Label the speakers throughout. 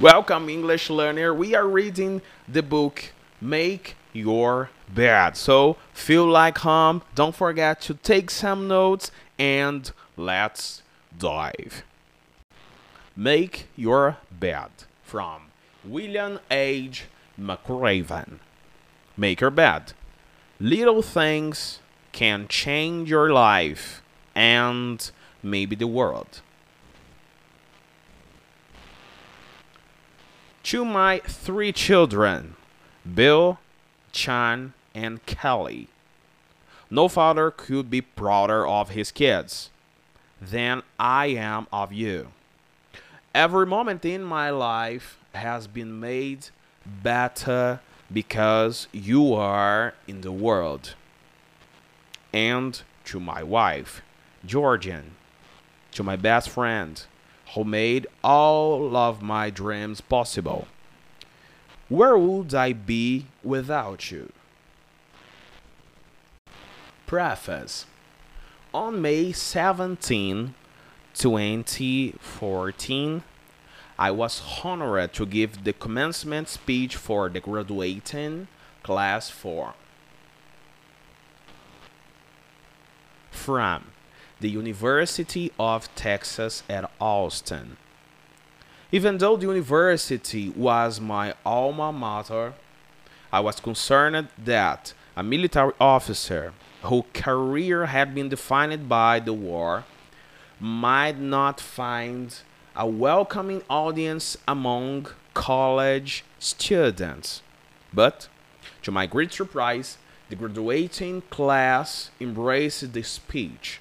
Speaker 1: Welcome, English learner. We are reading the book Make Your Bed. So feel like home. Don't forget to take some notes and let's dive. Make Your Bed from William H. McRaven. Make your bed. Little things can change your life and maybe the world. To my three children, Bill, Chan, and Kelly. No father could be prouder of his kids than I am of you. Every moment in my life has been made better because you are in the world. And to my wife, Georgeann, to my best friend, who made all of my dreams possible. Where would I be without you? Preface On May 17, 2014, I was honored to give the commencement speech for the graduating class 4 from the University of Texas at Austin. Even though the university was my alma mater, I was concerned that a military officer whose career had been defined by the war might not find a welcoming audience among college students. But, to my great surprise, the graduating class embraced the speech.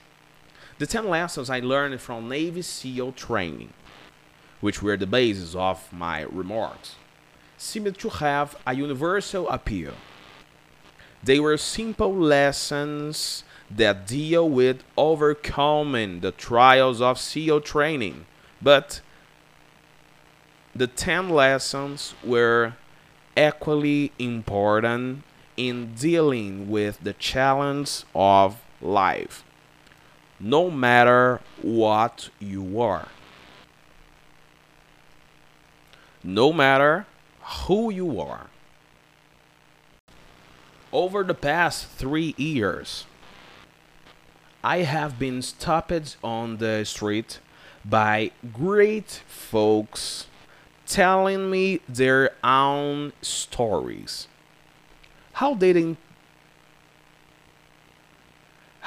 Speaker 1: The 10 lessons I learned from Navy SEAL training, which were the basis of my remarks, seemed to have a universal appeal. They were simple lessons that deal with overcoming the trials of SEAL training, but the 10 lessons were equally important in dealing with the challenge of life, no matter what you are, no matter who you are. Over the past three years, I have been stopped on the street by great folks telling me their own stories. How they didn't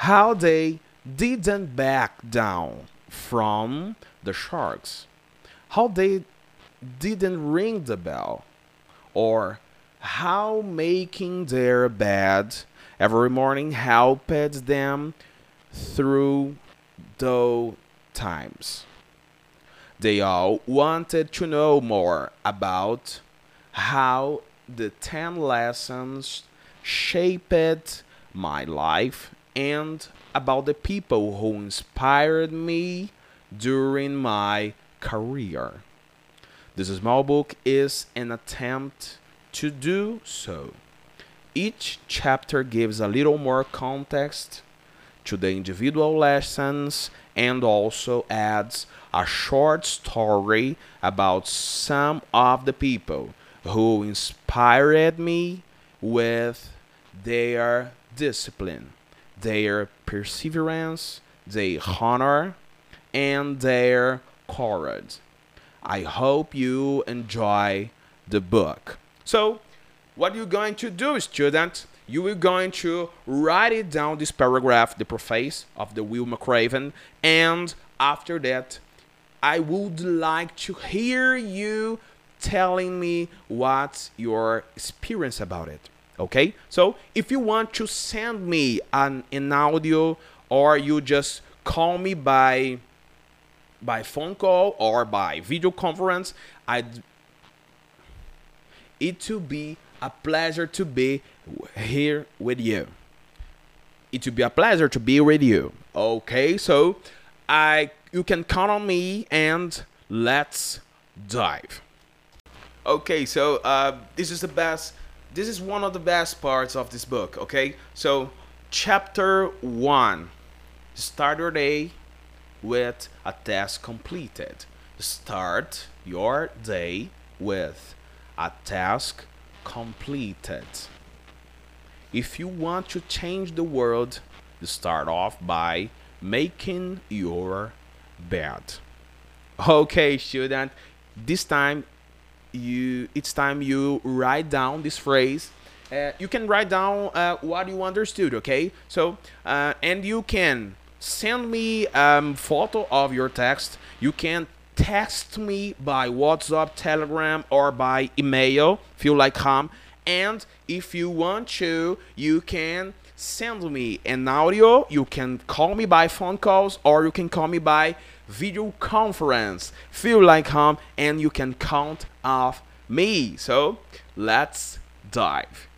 Speaker 1: how they didn't back down from the sharks. How they didn't ring the bell or how making their bed every morning helped them through those times. They all wanted to know more about how the 10 lessons shaped my life and about the people who inspired me during my career. This small book is an attempt to do so. Each chapter gives a little more context to the individual lessons and also adds a short story about some of the people who inspired me with their discipline, their perseverance, their honor, and their courage. I hope you enjoy the book. So, what you're going to do, student, you are going to write it down this paragraph, the preface of the Will McRaven, and after that, I would like to hear you telling me what's your experience about it. Okay? So if you want to send me an, an audio or you just call me by by phone call or by video conference, I'd it will be a pleasure to be here with you. It will be a pleasure to be with you. Okay, so I you can count on me and let's dive. Okay, so uh, this is the best. This is one of the best parts of this book. Okay, so chapter one, start your day with a task completed. Start your day with a task completed. If you want to change the world, start off by making your bed. Okay, student, this time you it's time you write down this phrase. Uh, you can write down uh, what you understood, okay? So, uh, and you can send me um, photo of your text. You can text me by WhatsApp, Telegram, or by email. Feel like home. And if you want to, you can send me an audio. You can call me by phone calls, or you can call me by video conference. Feel like home, and you can count off me. So let's dive.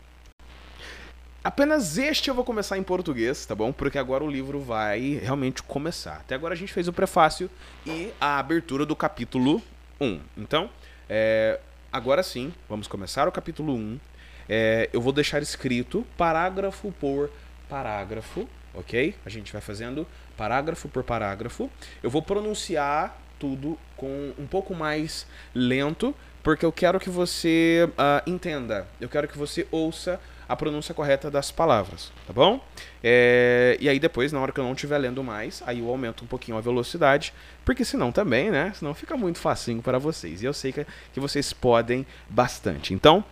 Speaker 1: Apenas este eu vou começar em português, tá bom? Porque agora o livro vai realmente começar. Até agora a gente fez o prefácio e a abertura do capítulo 1. Então, é, agora sim, vamos começar o capítulo 1. É, eu vou deixar escrito parágrafo por parágrafo, ok? A gente vai fazendo parágrafo por parágrafo. Eu vou pronunciar tudo com um pouco mais lento, porque eu quero que você uh, entenda, eu quero que você ouça a pronúncia correta das palavras, tá bom? É, e aí depois, na hora que eu não estiver lendo mais, aí eu aumento um pouquinho a velocidade, porque senão também, né? Senão fica muito facinho para vocês. E eu sei que, que vocês podem bastante. Então,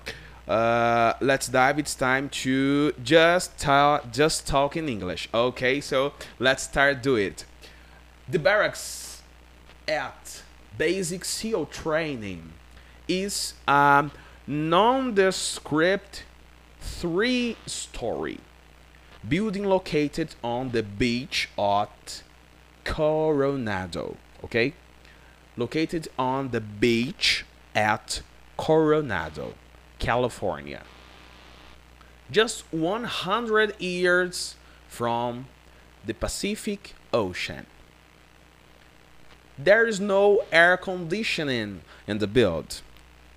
Speaker 1: uh, let's dive. It's time to just, ta just talk in English. Okay, so let's start do it. The barracks at basic SEAL training is a nondescript three story building located on the beach at Coronado. Okay? Located on the beach at Coronado, California. Just 100 years from the Pacific Ocean. There is no air conditioning in the build,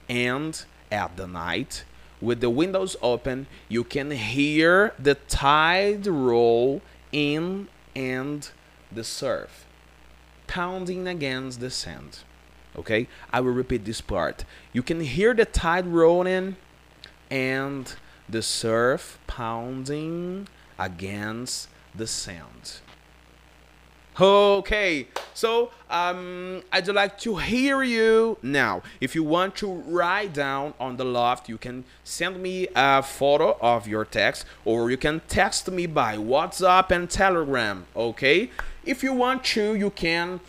Speaker 1: and at the night, with the windows open, you can hear the tide roll in and the surf pounding against the sand. Okay, I will repeat this part. You can hear the tide rolling and the surf pounding against the sand. Okay, so um, I'd like to hear you now. If you want to write down on the loft, you can send me a photo of your text or you can text me by WhatsApp and Telegram. Okay, if you want to, you can.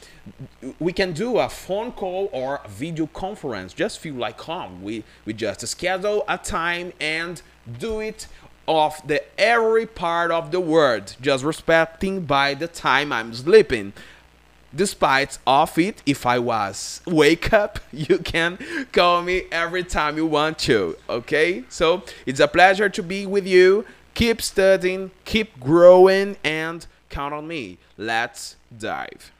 Speaker 1: We can do a phone call or video conference. Just feel like home. We we just schedule a time and do it of the every part of the world, just respecting by the time I'm sleeping. Despite of it, if I was wake up, you can call me every time you want to. Okay, so it's a pleasure to be with you. Keep studying, keep growing, and count on me. Let's dive.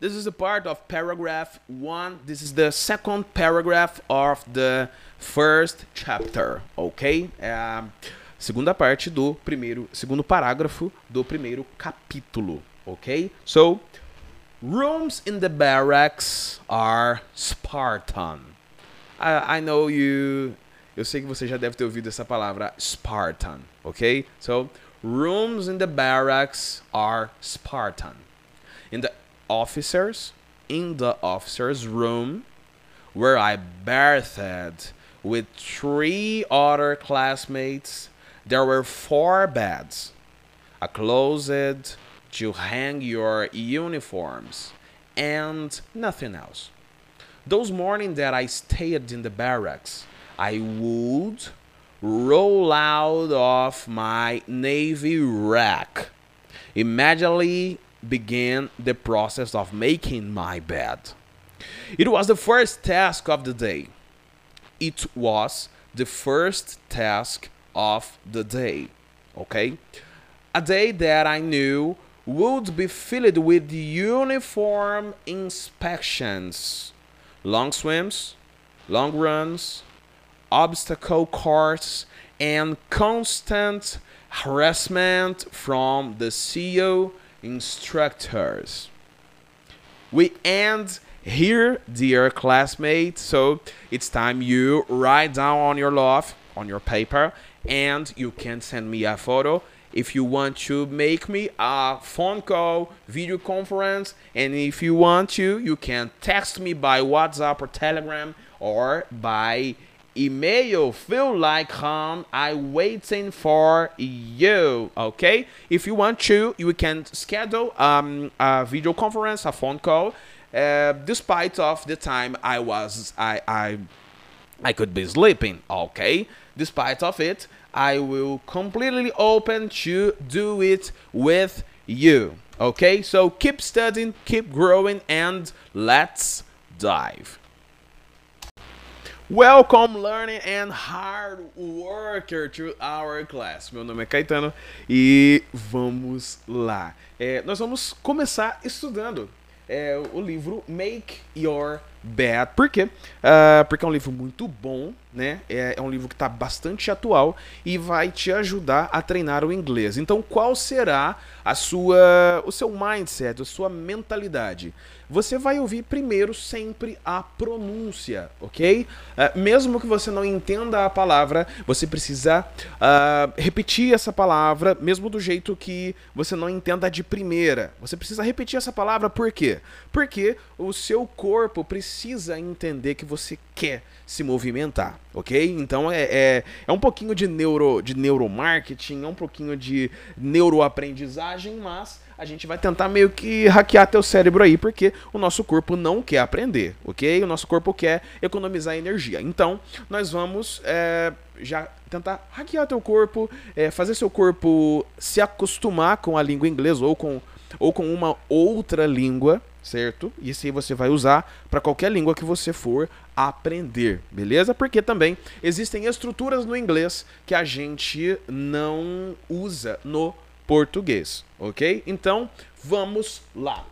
Speaker 1: This is a part of paragraph one. This is the second paragraph of the first chapter. Okay. Um, segunda parte do primeiro, segundo parágrafo do primeiro capítulo, ok? So, rooms in the barracks are Spartan. I, I know you, eu sei que você já deve ter ouvido essa palavra Spartan, ok? So, rooms in the barracks are Spartan. In the officers, in the officers' room, where I bathed with three other classmates there were four beds, a closet to hang your uniforms, and nothing else. Those mornings that I stayed in the barracks, I would roll out of my navy rack, immediately began the process of making my bed. It was the first task of the day. It was the first task of the day. Okay? A day that I knew would be filled with uniform inspections, long swims, long runs, obstacle courses, and constant harassment from the SEAL instructors. We end here, dear classmates, so it's time you write down on your love, on your paper, and you can send me a photo if you want to make me a phone call, video conference, and if you want to, you can text me by WhatsApp or Telegram or by email. Feel like home. I waiting for you. Okay. If you want to, you can schedule um, a video conference, a phone call. Uh, despite of the time I was I I I could be sleeping. Okay. Despite of it, I will completely open to do it with you. Okay, so keep studying, keep growing, and let's dive. Welcome, learning and hard worker to our class. Meu nome é Caetano e vamos lá. É, nós vamos começar estudando é, o livro Make Your Bed. Por quê? Uh, porque é um livro muito bom, né? É, é um livro que está bastante atual e vai te ajudar a treinar o inglês. Então, qual será a sua, o seu mindset, a sua mentalidade? Você vai ouvir primeiro sempre a pronúncia, ok? Uh, mesmo que você não entenda a palavra, você precisa uh, repetir essa palavra, mesmo do jeito que você não entenda de primeira. Você precisa repetir essa palavra por quê? Porque o seu corpo precisa entender que você quer se movimentar, ok? Então é, é, é um pouquinho de, neuro, de neuromarketing, é um pouquinho de neuroaprendizagem, mas a gente vai tentar meio que hackear teu cérebro aí, porque o nosso corpo não quer aprender, ok? O nosso corpo quer economizar energia. Então, nós vamos é, já tentar hackear teu corpo, é, fazer seu corpo se acostumar com a língua inglesa ou com, ou com uma outra língua, certo? E se você vai usar para qualquer língua que você for aprender, beleza? Porque também existem estruturas no inglês que a gente não usa no português, ok? Então, vamos lá.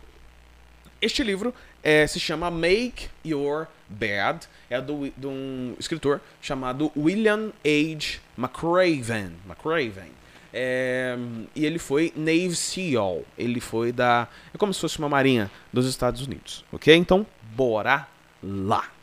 Speaker 1: Este livro é, se chama Make Your Bed, é do, de um escritor chamado William H. McRaven. McRaven. É, e ele foi Navy SEAL. Ele foi da. É como se fosse uma marinha dos Estados Unidos. Ok? Então, bora lá!